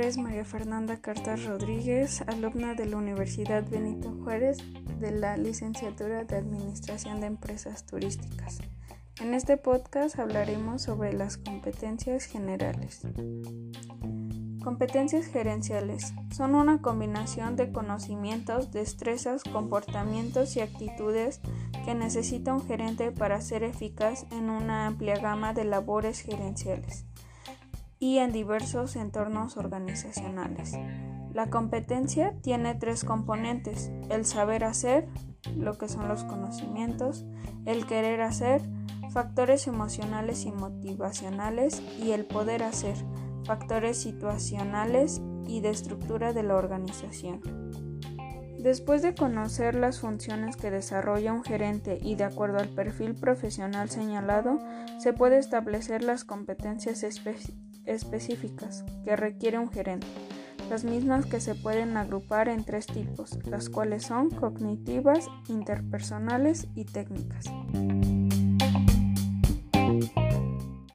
es María Fernanda Cartas Rodríguez, alumna de la Universidad Benito Juárez de la licenciatura de Administración de Empresas Turísticas. En este podcast hablaremos sobre las competencias generales. Competencias gerenciales son una combinación de conocimientos, destrezas, comportamientos y actitudes que necesita un gerente para ser eficaz en una amplia gama de labores gerenciales y en diversos entornos organizacionales. La competencia tiene tres componentes, el saber hacer, lo que son los conocimientos, el querer hacer, factores emocionales y motivacionales y el poder hacer, factores situacionales y de estructura de la organización. Después de conocer las funciones que desarrolla un gerente y de acuerdo al perfil profesional señalado, se puede establecer las competencias específicas específicas que requiere un gerente, las mismas que se pueden agrupar en tres tipos, las cuales son cognitivas, interpersonales y técnicas.